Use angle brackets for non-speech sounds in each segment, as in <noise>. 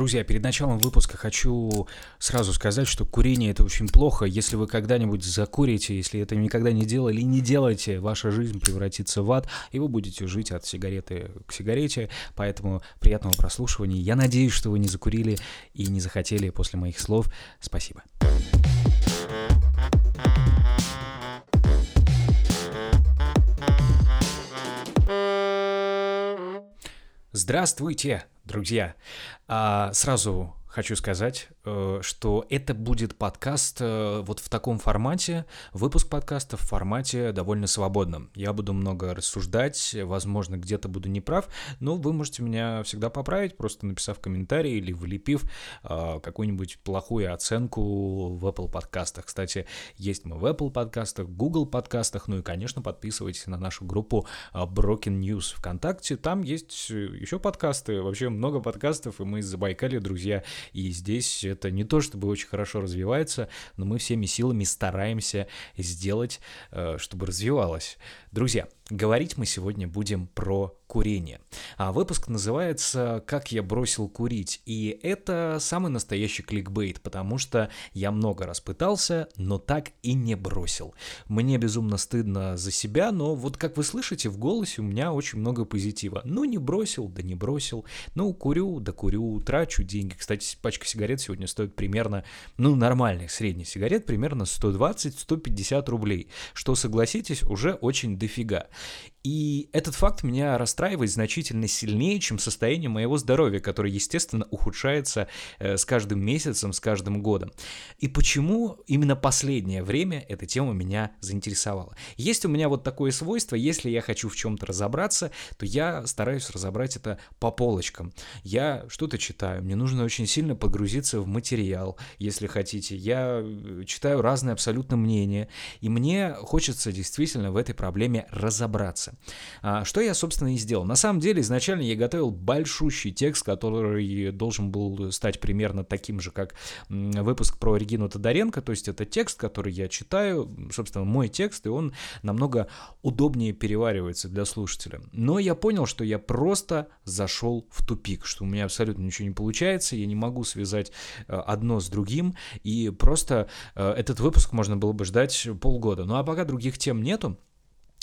Друзья, перед началом выпуска хочу сразу сказать, что курение это очень плохо. Если вы когда-нибудь закурите, если это никогда не делали, не делайте, ваша жизнь превратится в ад, и вы будете жить от сигареты к сигарете. Поэтому приятного прослушивания. Я надеюсь, что вы не закурили и не захотели после моих слов. Спасибо. Здравствуйте, друзья! А, сразу хочу сказать, э, что это будет подкаст э, вот в таком формате, выпуск подкаста в формате довольно свободном. Я буду много рассуждать, возможно, где-то буду неправ, но вы можете меня всегда поправить, просто написав комментарий или влепив э, какую-нибудь плохую оценку в Apple подкастах. Кстати, есть мы в Apple подкастах, Google подкастах, ну и, конечно, подписывайтесь на нашу группу Broken News ВКонтакте, там есть еще подкасты, вообще много подкастов, и мы из Забайкалья, друзья, и здесь это не то чтобы очень хорошо развивается, но мы всеми силами стараемся сделать, э, чтобы развивалось. Друзья, говорить мы сегодня будем про курение. А выпуск называется «Как я бросил курить». И это самый настоящий кликбейт, потому что я много раз пытался, но так и не бросил. Мне безумно стыдно за себя, но вот как вы слышите, в голосе у меня очень много позитива. Ну, не бросил, да не бросил. Ну, курю, да курю, трачу деньги. Кстати, пачка сигарет сегодня стоит примерно, ну, нормальных средних сигарет, примерно 120-150 рублей. Что, согласитесь, уже очень дофига. И этот факт меня расстраивает значительно сильнее, чем состояние моего здоровья, которое, естественно, ухудшается э, с каждым месяцем, с каждым годом. И почему именно последнее время эта тема меня заинтересовала? Есть у меня вот такое свойство, если я хочу в чем-то разобраться, то я стараюсь разобрать это по полочкам. Я что-то читаю, мне нужно очень сильно погрузиться в материал, если хотите. Я э, читаю разные абсолютно мнения, и мне хочется действительно в этой проблеме разобраться разобраться. А, что я, собственно, и сделал. На самом деле, изначально я готовил большущий текст, который должен был стать примерно таким же, как выпуск про Регину Тодоренко, то есть это текст, который я читаю, собственно, мой текст, и он намного удобнее переваривается для слушателя. Но я понял, что я просто зашел в тупик, что у меня абсолютно ничего не получается, я не могу связать э, одно с другим, и просто э, этот выпуск можно было бы ждать полгода. Ну а пока других тем нету,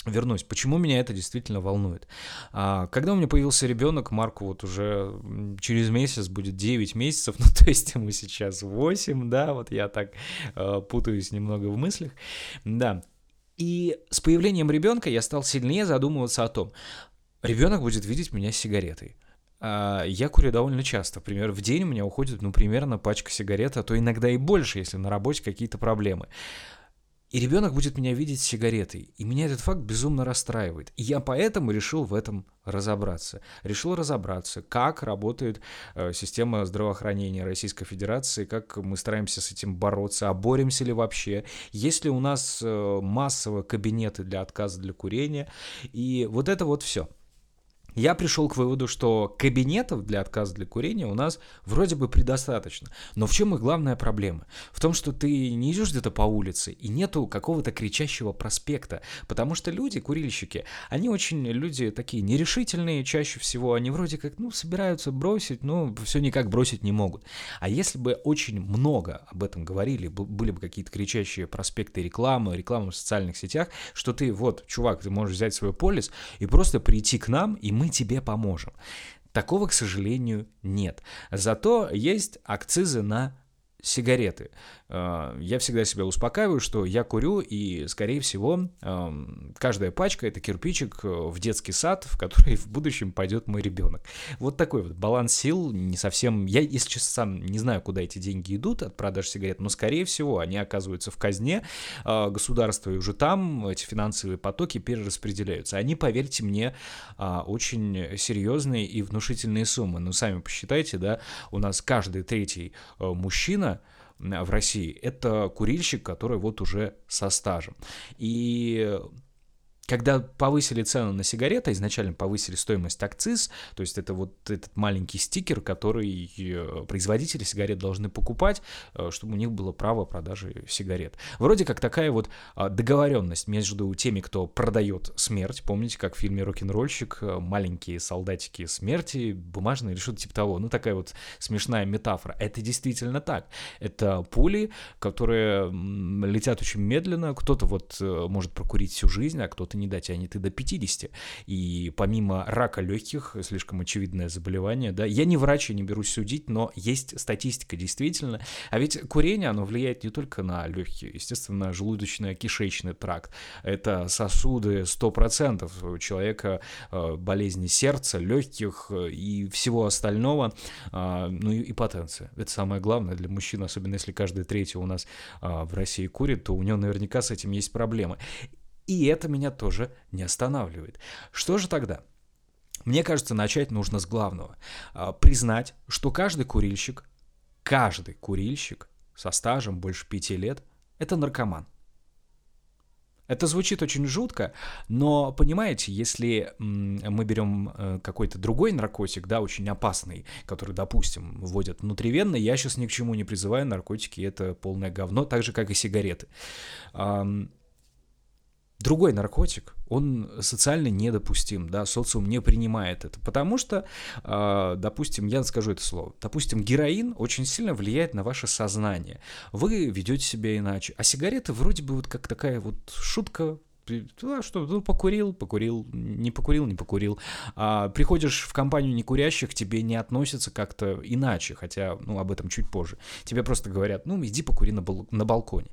вернусь. Почему меня это действительно волнует? А, когда у меня появился ребенок, Марку вот уже через месяц будет 9 месяцев, <laughs> ну то есть ему сейчас 8, да, вот я так э, путаюсь немного в мыслях, да. И с появлением ребенка я стал сильнее задумываться о том, ребенок будет видеть меня с сигаретой. А, я курю довольно часто. Например, в день у меня уходит, ну, примерно пачка сигарет, а то иногда и больше, если на работе какие-то проблемы. И ребенок будет меня видеть с сигаретой. И меня этот факт безумно расстраивает. И я поэтому решил в этом разобраться. Решил разобраться, как работает э, система здравоохранения Российской Федерации, как мы стараемся с этим бороться, а боремся ли вообще, есть ли у нас э, массово кабинеты для отказа для курения. И вот это вот все я пришел к выводу, что кабинетов для отказа для курения у нас вроде бы предостаточно. Но в чем их главная проблема? В том, что ты не идешь где-то по улице и нету какого-то кричащего проспекта. Потому что люди, курильщики, они очень люди такие нерешительные чаще всего. Они вроде как, ну, собираются бросить, но все никак бросить не могут. А если бы очень много об этом говорили, были бы какие-то кричащие проспекты рекламы, рекламы в социальных сетях, что ты, вот, чувак, ты можешь взять свой полис и просто прийти к нам, и мы тебе поможем. Такого, к сожалению, нет. Зато есть акцизы на сигареты. Э, я всегда себя успокаиваю, что я курю, и, скорее всего, эм, каждая пачка — это кирпичик э, в детский сад, в который <laughs> в будущем пойдет мой ребенок. Вот такой вот баланс сил не совсем... Я, если честно, сам не знаю, куда эти деньги идут от продаж сигарет, но, скорее всего, они оказываются в казне э, государства, и уже там эти финансовые потоки перераспределяются. Они, поверьте мне, очень серьезные и внушительные суммы. Ну, сами посчитайте, да, у нас каждый третий мужчина — в России, это курильщик, который вот уже со стажем. И когда повысили цену на сигареты, изначально повысили стоимость акциз, то есть это вот этот маленький стикер, который э, производители сигарет должны покупать, э, чтобы у них было право продажи сигарет. Вроде как такая вот а, договоренность между теми, кто продает смерть. Помните, как в фильме «Рок-н-ролльщик» э, маленькие солдатики смерти, бумажные или что-то типа того. Ну, такая вот смешная метафора. Это действительно так. Это пули, которые летят очень медленно. Кто-то вот может прокурить всю жизнь, а кто-то не дотянет и до 50. И помимо рака легких, слишком очевидное заболевание, да, я не врач, я не берусь судить, но есть статистика действительно. А ведь курение, оно влияет не только на легкие, естественно, желудочно-кишечный тракт. Это сосуды 100% у человека э, болезни сердца, легких э, и всего остального, а, ну и потенция. Это самое главное для мужчин, особенно если каждый третий у нас а, в России курит, то у него наверняка с этим есть проблемы. И это меня тоже не останавливает. Что же тогда? Мне кажется, начать нужно с главного. А, признать, что каждый курильщик, каждый курильщик со стажем больше пяти лет – это наркоман. Это звучит очень жутко, но понимаете, если мы берем э, какой-то другой наркотик, да, очень опасный, который, допустим, вводят внутривенно, я сейчас ни к чему не призываю, наркотики это полное говно, так же, как и сигареты другой наркотик, он социально недопустим, да, социум не принимает это, потому что, э, допустим, я скажу это слово, допустим, героин очень сильно влияет на ваше сознание, вы ведете себя иначе, а сигареты вроде бы вот как такая вот шутка, а что, ну, покурил, покурил, не покурил, не покурил. А, приходишь в компанию некурящих, тебе не относятся как-то иначе, хотя, ну, об этом чуть позже. Тебе просто говорят, ну, иди покури на, бал- на балконе.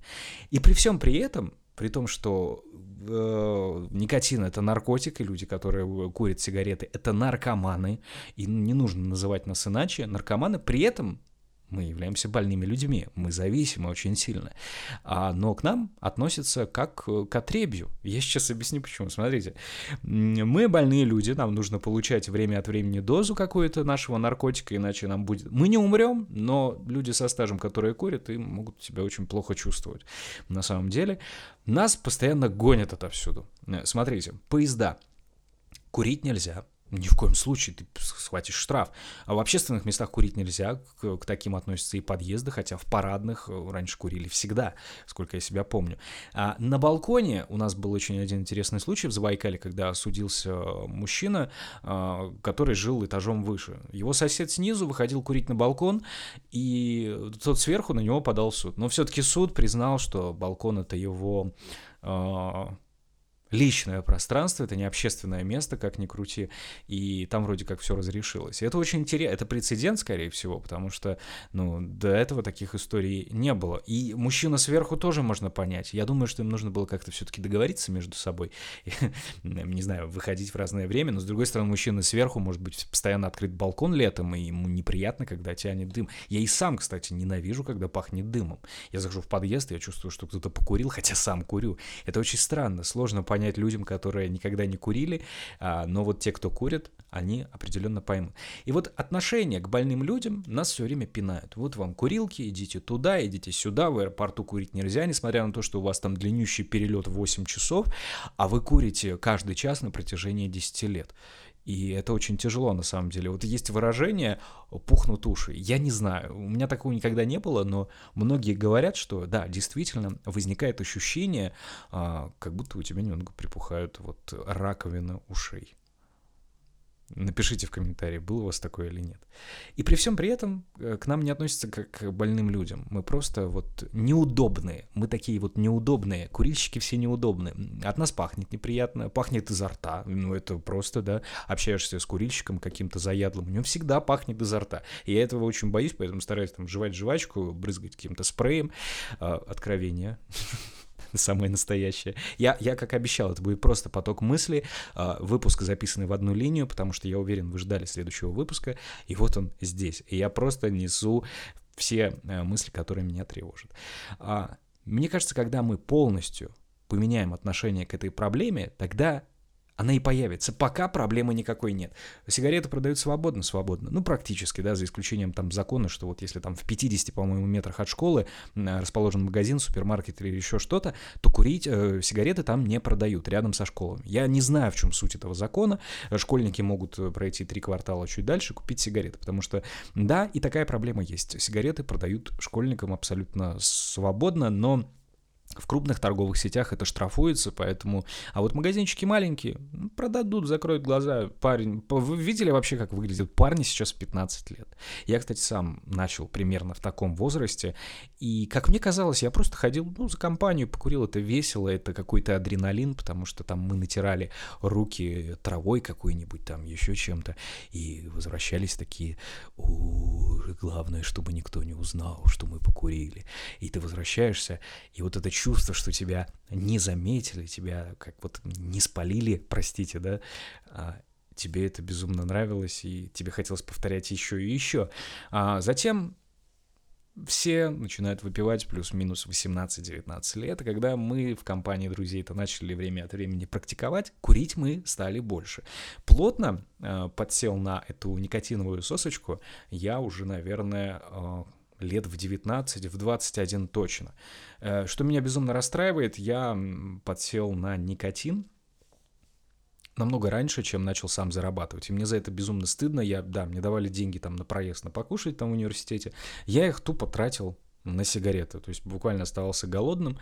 И при всем при этом, при том, что э, никотин это наркотик, и люди, которые курят сигареты, это наркоманы, и не нужно называть нас иначе, наркоманы, при этом мы являемся больными людьми, мы зависимы очень сильно. А, но к нам относятся как э, к отребью. Я сейчас объясню почему. Смотрите, мы больные люди, нам нужно получать время от времени дозу какую-то нашего наркотика, иначе нам будет... Мы не умрем, но люди со стажем, которые курят, и могут себя очень плохо чувствовать. На самом деле, нас постоянно гонят отовсюду. Э, смотрите, поезда. Курить нельзя, ни в коем случае ты схватишь штраф. А в общественных местах курить нельзя, к, к таким относятся и подъезды, хотя в парадных э, раньше курили всегда, сколько я себя помню. А на балконе у нас был очень один интересный случай в Забайкале, когда судился мужчина, а, который жил этажом выше. Его сосед снизу выходил курить на балкон, и тот сверху на него подал суд. Но все-таки суд признал, что балкон это его а, личное пространство, это не общественное место, как ни крути, и там вроде как все разрешилось. И это очень интересно, это прецедент, скорее всего, потому что, ну, до этого таких историй не было. И мужчина сверху тоже можно понять. Я думаю, что им нужно было как-то все-таки договориться между собой, <laughs> не знаю, выходить в разное время, но, с другой стороны, мужчина сверху, может быть, постоянно открыт балкон летом, и ему неприятно, когда тянет дым. Я и сам, кстати, ненавижу, когда пахнет дымом. Я захожу в подъезд, я чувствую, что кто-то покурил, хотя сам курю. Это очень странно, сложно понять, понять людям, которые никогда не курили, а, но вот те, кто курят, они определенно поймут. И вот отношение к больным людям нас все время пинают. Вот вам курилки, идите туда, идите сюда, в аэропорту курить нельзя, несмотря на то, что у вас там длиннющий перелет 8 часов, а вы курите каждый час на протяжении 10 лет. И это очень тяжело на самом деле. Вот есть выражение «пухнут уши». Я не знаю, у меня такого никогда не было, но многие говорят, что да, действительно возникает ощущение, а, как будто у тебя немного припухают вот раковины ушей. Напишите в комментарии, было у вас такое или нет. И при всем при этом э, к нам не относятся как к больным людям. Мы просто вот неудобные. Мы такие вот неудобные. Курильщики все неудобные. От нас пахнет неприятно, пахнет изо рта. Ну, это просто, да, общаешься с курильщиком каким-то заядлым, у него всегда пахнет изо рта. И я этого очень боюсь, поэтому стараюсь там жевать жвачку, брызгать каким-то спреем. А, откровение. <laughs> <laughs> самое настоящее. Я, я, как обещал, это будет просто поток мыслей, а, выпуск записанный в одну линию, потому что я уверен, вы ждали следующего выпуска, и вот он здесь. И я просто несу все э, мысли, которые меня тревожат. А, мне кажется, когда мы полностью поменяем отношение к этой проблеме, тогда она и появится, пока проблемы никакой нет. Сигареты продают свободно, свободно, ну, практически, да, за исключением там закона, что вот если там в 50, по-моему, метрах от школы расположен магазин, супермаркет или еще что-то, то курить э, сигареты там не продают рядом со школами. Я не знаю, в чем суть этого закона. Школьники могут э, пройти три квартала чуть дальше, купить сигареты, потому что, да, и такая проблема есть. Сигареты продают школьникам абсолютно свободно, но в крупных торговых сетях это штрафуется, поэтому... А вот магазинчики маленькие, ну, продадут, закроют глаза. Парень... Вы видели вообще, как выглядят парни сейчас в 15 лет? Я, кстати, сам начал примерно в таком возрасте, и, как мне казалось, я просто ходил, ну, за компанию, покурил, это весело, это какой-то адреналин, потому что там мы натирали руки травой какой-нибудь, там еще чем-то, и возвращались такие, о, главное, чтобы никто не узнал, что мы покурили. И ты возвращаешься, и вот это чувство, что тебя не заметили, тебя как вот не спалили, простите, да, а тебе это безумно нравилось, и тебе хотелось повторять еще и еще. А затем все начинают выпивать плюс-минус 18-19 лет, и когда мы в компании друзей это начали время от времени практиковать, курить мы стали больше. Плотно э, подсел на эту никотиновую сосочку я уже, наверное, э, лет в 19, в 21 точно. Э, что меня безумно расстраивает, я подсел на никотин намного раньше, чем начал сам зарабатывать. И мне за это безумно стыдно. Я, да, мне давали деньги там на проезд, на покушать там в университете. Я их тупо тратил на сигареты. То есть буквально оставался голодным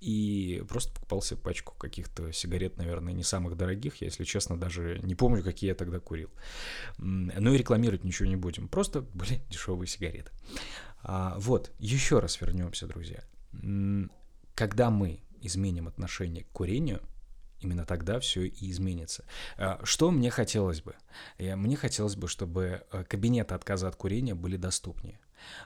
и просто покупал себе пачку каких-то сигарет, наверное, не самых дорогих. Я, если честно, даже не помню, какие я тогда курил. Ну и рекламировать ничего не будем. Просто были <laughs> дешевые сигареты. А, вот, еще раз вернемся, друзья. Когда мы изменим отношение к курению, именно тогда все и изменится. А, что мне хотелось бы? Мне хотелось бы, чтобы э, кабинеты отказа от курения были доступнее.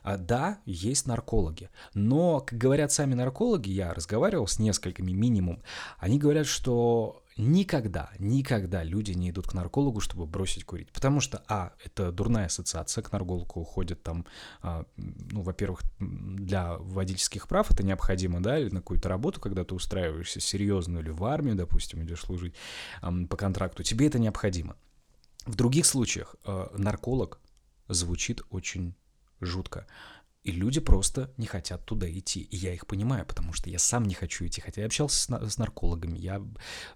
А, да, есть наркологи, но, как говорят сами наркологи, я разговаривал с несколькими минимум, они говорят, что никогда, никогда люди не идут к наркологу, чтобы бросить курить. Потому что, а, это дурная ассоциация, к наркологу уходит там, а, ну, во-первых, для водительских прав это необходимо, да, или на какую-то работу, когда ты устраиваешься серьезную, или в армию, допустим, идешь служить а, по контракту, тебе это необходимо. В других случаях а, нарколог звучит очень жутко. И люди просто не хотят туда идти. И я их понимаю, потому что я сам не хочу идти. Хотя я общался с, с наркологами. Я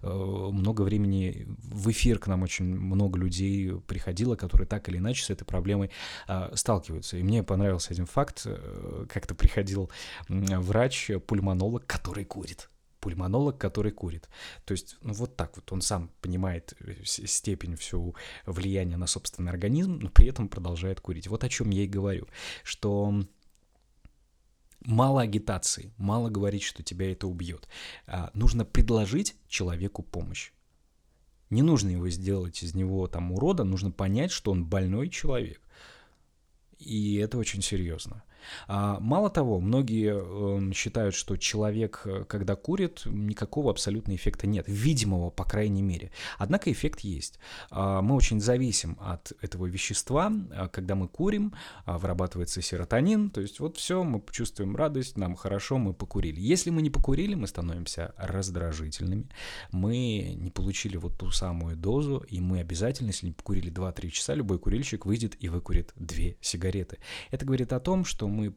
э, много времени в эфир к нам очень много людей приходило, которые так или иначе с этой проблемой э, сталкиваются. И мне понравился один факт. Э, как-то приходил врач-пульмонолог, который курит пульмонолог, который курит. То есть, ну вот так вот, он сам понимает э, степень всю влияния на собственный организм, но при этом продолжает курить. Вот о чем я и говорю, что мало агитации, мало говорить, что тебя это убьет. А, нужно предложить человеку помощь. Не нужно его сделать из него там урода, нужно понять, что он больной человек. И это очень серьезно. А, мало того, многие эм, считают, что человек, э, когда курит, никакого абсолютно эффекта нет, видимого, по крайней мере. Однако эффект есть. А, мы очень зависим от этого вещества. А, когда мы курим, вырабатывается серотонин, то есть вот все, мы чувствуем радость, нам хорошо, мы покурили. Если мы не покурили, мы становимся раздражительными, мы не получили вот ту самую дозу, и мы обязательно, если не покурили 2-3 часа, любой курильщик выйдет и выкурит 2 сигареты. Это говорит о том, что мы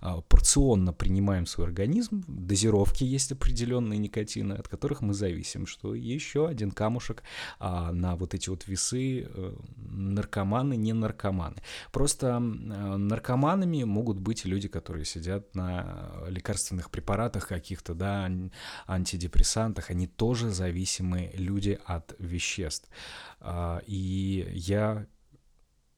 а, порционно принимаем свой организм, дозировки есть определенные никотины, от которых мы зависим, что еще один камушек а, на вот эти вот весы э, наркоманы, не наркоманы. Просто наркоманами могут быть люди, которые сидят на лекарственных препаратах каких-то, да, антидепрессантах, они тоже зависимые люди от веществ. А, и я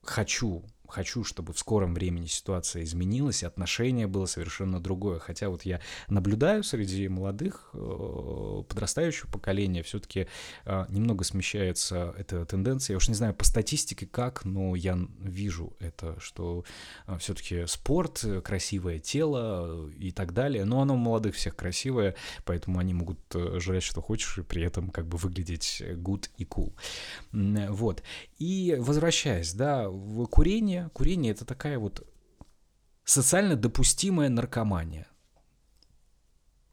хочу хочу, чтобы в скором времени ситуация изменилась, и отношение было совершенно другое. Хотя вот я наблюдаю среди молодых, э, подрастающего поколения, все-таки э, немного смещается эта тенденция. Я уж не знаю по статистике как, но я вижу это, что э, все-таки спорт, красивое тело и так далее. Но оно у молодых всех красивое, поэтому они могут жрать что хочешь и при этом как бы выглядеть good и cool. Вот. И возвращаясь, да, в курение курение. Курение это такая вот социально допустимая наркомания.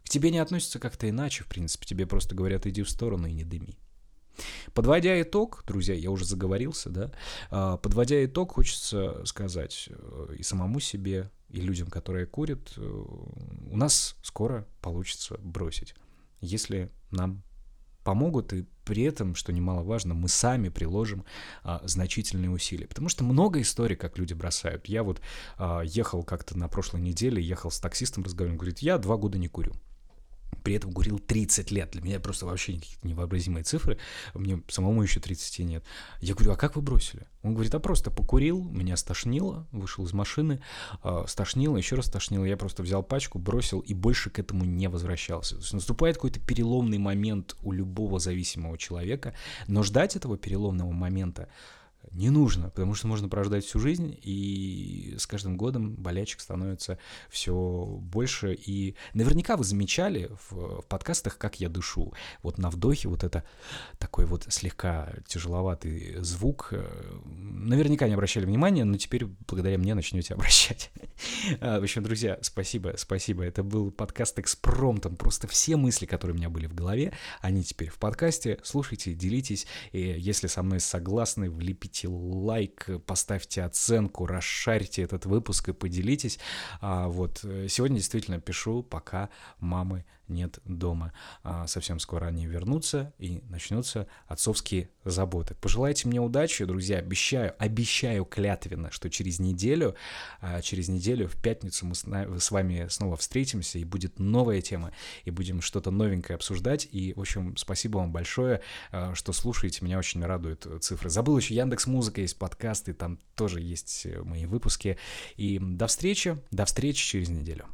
К тебе не относятся как-то иначе, в принципе. Тебе просто говорят, иди в сторону и не дыми. Подводя итог, друзья, я уже заговорился, да, а, подводя итог, хочется сказать э, и самому себе, и людям, которые курят, э, у нас скоро получится бросить, если нам помогут, и при этом, что немаловажно, мы сами приложим а, значительные усилия. Потому что много историй, как люди бросают. Я вот а, ехал как-то на прошлой неделе, ехал с таксистом, разговаривал, говорит, я два года не курю при этом курил 30 лет. Для меня просто вообще невообразимые цифры. Мне самому еще 30 нет. Я говорю, а как вы бросили? Он говорит, а просто покурил, меня стошнило, вышел из машины, э, стошнило, еще раз стошнило. Я просто взял пачку, бросил и больше к этому не возвращался. То есть наступает какой-то переломный момент у любого зависимого человека, но ждать этого переломного момента не нужно, потому что можно прождать всю жизнь, и с каждым годом болячек становится все больше. И наверняка вы замечали в, в подкастах, как я дышу. Вот на вдохе вот это такой вот слегка тяжеловатый звук. Наверняка не обращали внимания, но теперь благодаря мне начнете обращать. <laughs> А, в общем, друзья, спасибо, спасибо. Это был подкаст экспромтом. Просто все мысли, которые у меня были в голове, они теперь в подкасте. Слушайте, делитесь. И если со мной согласны, влепите поставьте лайк, поставьте оценку, расшарьте этот выпуск и поделитесь. А, вот э, сегодня действительно пишу, пока мамы нет дома. А, совсем скоро они вернутся и начнутся отцовские заботы. Пожелайте мне удачи, друзья. Обещаю, обещаю клятвенно, что через неделю, а, через неделю в пятницу мы с вами снова встретимся, и будет новая тема, и будем что-то новенькое обсуждать. И, в общем, спасибо вам большое, а, что слушаете. Меня очень радуют цифры. Забыл еще Яндекс Музыка, есть подкасты, там тоже есть мои выпуски. И до встречи, до встречи через неделю.